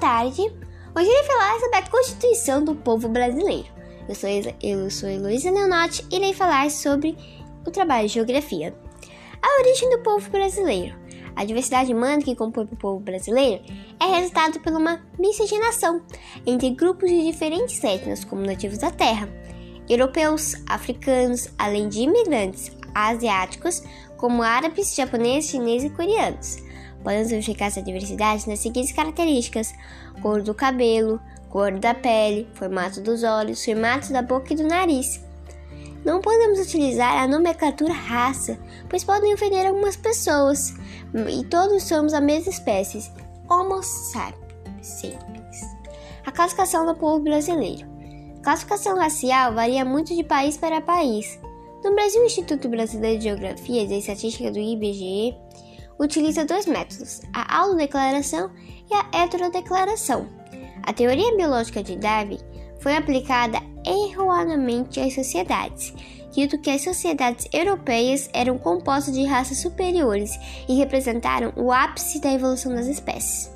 tarde. Hoje irei falar sobre a Constituição do Povo Brasileiro. Eu sou, eu sou Heloísa Leonotti e irei falar sobre o trabalho de geografia. A origem do povo brasileiro. A diversidade humana que compõe o povo brasileiro é resultado por uma miscigenação entre grupos de diferentes etnias, como nativos da terra, europeus, africanos, além de imigrantes asiáticos, como árabes, japoneses, chineses e coreanos. Podemos verificar essa diversidade nas seguintes características: cor do cabelo, cor da pele, formato dos olhos, formato da boca e do nariz. Não podemos utilizar a nomenclatura raça, pois podem ofender algumas pessoas, e todos somos a mesma espécie, Homo sapiens. A classificação do povo brasileiro. A classificação racial varia muito de país para país. No Brasil, o Instituto Brasileiro de Geografia e Estatística do IBGE utiliza dois métodos, a autodeclaração e a heterodeclaração. A teoria biológica de Darwin foi aplicada erroneamente às sociedades, dito que as sociedades europeias eram compostas de raças superiores e representaram o ápice da evolução das espécies.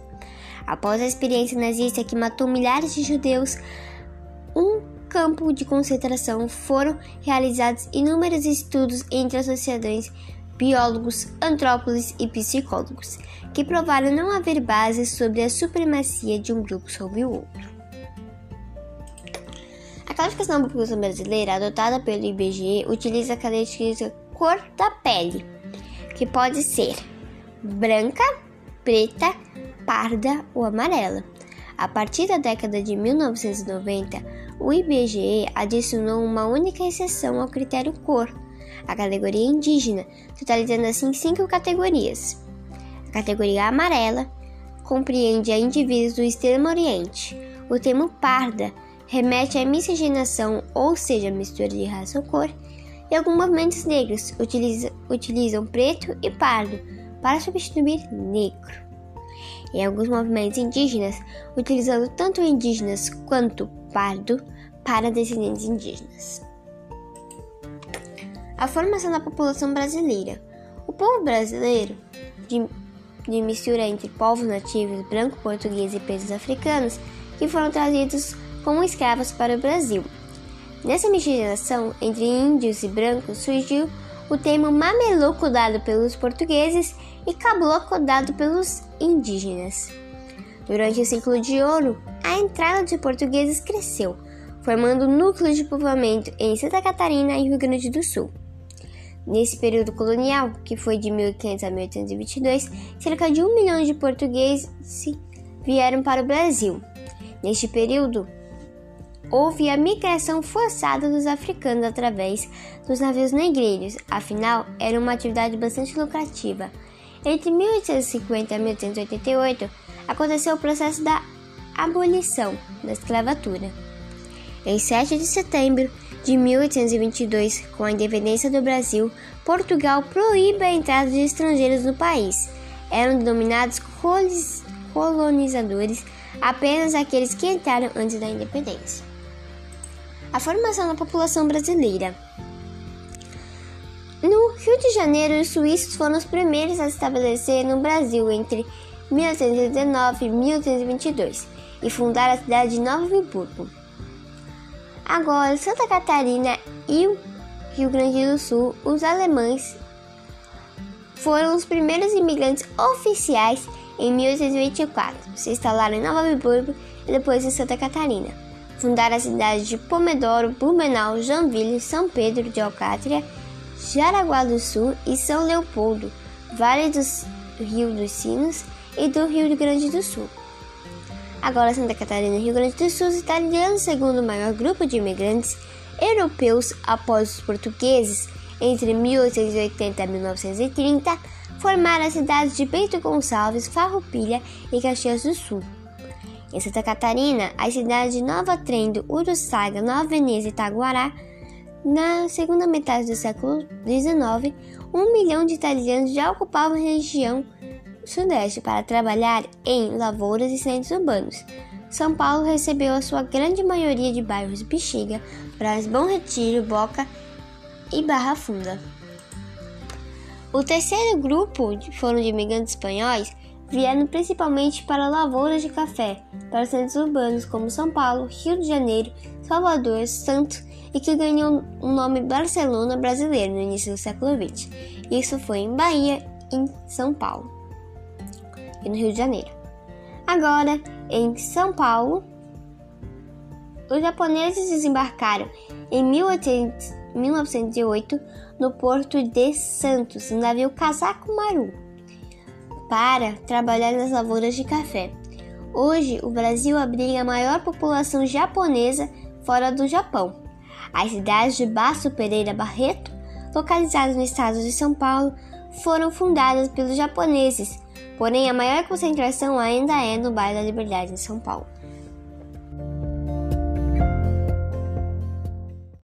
Após a experiência nazista que matou milhares de judeus, um campo de concentração foram realizados inúmeros estudos entre as sociedades biólogos, antropólogos e psicólogos, que provaram não haver bases sobre a supremacia de um grupo sobre o outro. A classificação da população brasileira adotada pelo IBGE utiliza a característica cor da pele, que pode ser branca, preta, parda ou amarela. A partir da década de 1990, o IBGE adicionou uma única exceção ao critério cor, a categoria indígena, totalizando assim cinco categorias. A categoria amarela compreende a indivíduos do Extremo Oriente. O termo parda remete à miscigenação, ou seja, mistura de raça ou cor, e alguns movimentos negros utiliza, utilizam preto e pardo para substituir negro. Em alguns movimentos indígenas, utilizando tanto indígenas quanto pardo para descendentes indígenas. A formação da população brasileira. O povo brasileiro, de, de mistura entre povos nativos, branco, português e pretos africanos, que foram trazidos como escravos para o Brasil. Nessa miscigenação entre índios e brancos surgiu o termo mameluco dado pelos portugueses e caboclo dado pelos indígenas. Durante o ciclo de ouro, a entrada de portugueses cresceu, formando núcleos de povoamento em Santa Catarina e Rio Grande do Sul. Nesse período colonial, que foi de 1500 a 1822, cerca de um milhão de portugueses vieram para o Brasil. Neste período, houve a migração forçada dos africanos através dos navios negreiros, afinal, era uma atividade bastante lucrativa. Entre 1850 e 1888, aconteceu o processo da abolição da escravatura. Em 7 de setembro de 1822, com a independência do Brasil, Portugal proíbe a entrada de estrangeiros no país. Eram denominados colonizadores apenas aqueles que entraram antes da independência. A formação da população brasileira. No Rio de Janeiro, os suíços foram os primeiros a se estabelecer no Brasil entre 1819 e 1822 e fundaram a cidade de Nova Friburgo. Agora, Santa Catarina e o Rio Grande do Sul, os alemães foram os primeiros imigrantes oficiais em 1824. Se instalaram em Nova Friburgo e depois em Santa Catarina. Fundaram a cidade de Pomedoro, Blumenau, Joinville, São Pedro de Alcátria, Jaraguá do Sul e São Leopoldo, Vale do Rio dos Sinos e do Rio Grande do Sul. Agora, Santa Catarina e Rio Grande do Sul está liderando o segundo maior grupo de imigrantes europeus após os portugueses. Entre 1880 e 1930, formaram as cidades de Bento Gonçalves, Farroupilha e Caxias do Sul. Em Santa Catarina, as cidades de Nova Trento, Uruçaga, Nova Veneza e Itaguará. Na segunda metade do século XIX, um milhão de italianos já ocupavam a região Sudeste para trabalhar em lavouras e centros urbanos. São Paulo recebeu a sua grande maioria de bairros Bexiga, Brás, Bom Retiro, Boca e Barra Funda. O terceiro grupo foram de imigrantes espanhóis vieram principalmente para lavouras de café, para centros urbanos como São Paulo, Rio de Janeiro, Salvador, Santos e que ganhou o nome Barcelona brasileiro no início do século XX. Isso foi em Bahia, em São Paulo e no Rio de Janeiro. Agora, em São Paulo, os japoneses desembarcaram em 1908 no porto de Santos, no navio Casaco Maru, para trabalhar nas lavouras de café. Hoje, o Brasil abriga a maior população japonesa fora do Japão. As cidades de Baço Pereira Barreto, localizadas no estado de São Paulo, foram fundadas pelos japoneses, porém a maior concentração ainda é no bairro da Liberdade, em São Paulo.